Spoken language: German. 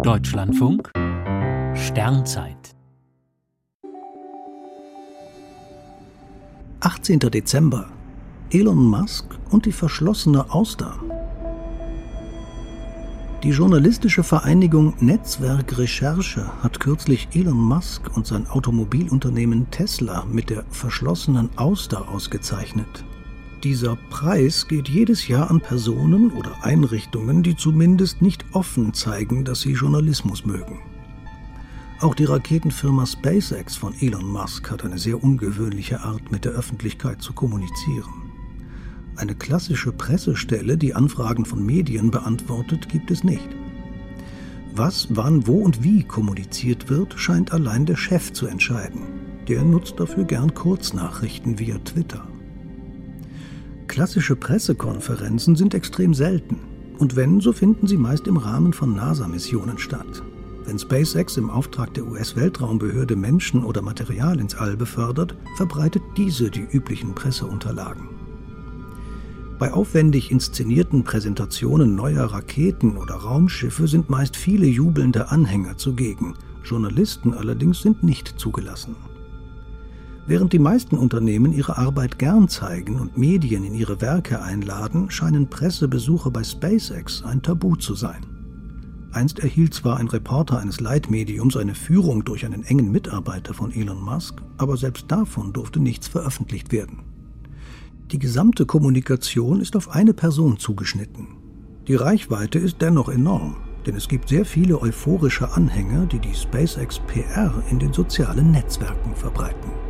Deutschlandfunk Sternzeit 18. Dezember Elon Musk und die verschlossene Auster. Die journalistische Vereinigung Netzwerk Recherche hat kürzlich Elon Musk und sein Automobilunternehmen Tesla mit der verschlossenen Auster ausgezeichnet. Dieser Preis geht jedes Jahr an Personen oder Einrichtungen, die zumindest nicht offen zeigen, dass sie Journalismus mögen. Auch die Raketenfirma SpaceX von Elon Musk hat eine sehr ungewöhnliche Art, mit der Öffentlichkeit zu kommunizieren. Eine klassische Pressestelle, die Anfragen von Medien beantwortet, gibt es nicht. Was, wann, wo und wie kommuniziert wird, scheint allein der Chef zu entscheiden. Der nutzt dafür gern Kurznachrichten via Twitter. Klassische Pressekonferenzen sind extrem selten. Und wenn, so finden sie meist im Rahmen von NASA-Missionen statt. Wenn SpaceX im Auftrag der US-Weltraumbehörde Menschen oder Material ins All befördert, verbreitet diese die üblichen Presseunterlagen. Bei aufwendig inszenierten Präsentationen neuer Raketen oder Raumschiffe sind meist viele jubelnde Anhänger zugegen. Journalisten allerdings sind nicht zugelassen. Während die meisten Unternehmen ihre Arbeit gern zeigen und Medien in ihre Werke einladen, scheinen Pressebesuche bei SpaceX ein Tabu zu sein. Einst erhielt zwar ein Reporter eines Leitmediums eine Führung durch einen engen Mitarbeiter von Elon Musk, aber selbst davon durfte nichts veröffentlicht werden. Die gesamte Kommunikation ist auf eine Person zugeschnitten. Die Reichweite ist dennoch enorm, denn es gibt sehr viele euphorische Anhänger, die die SpaceX PR in den sozialen Netzwerken verbreiten.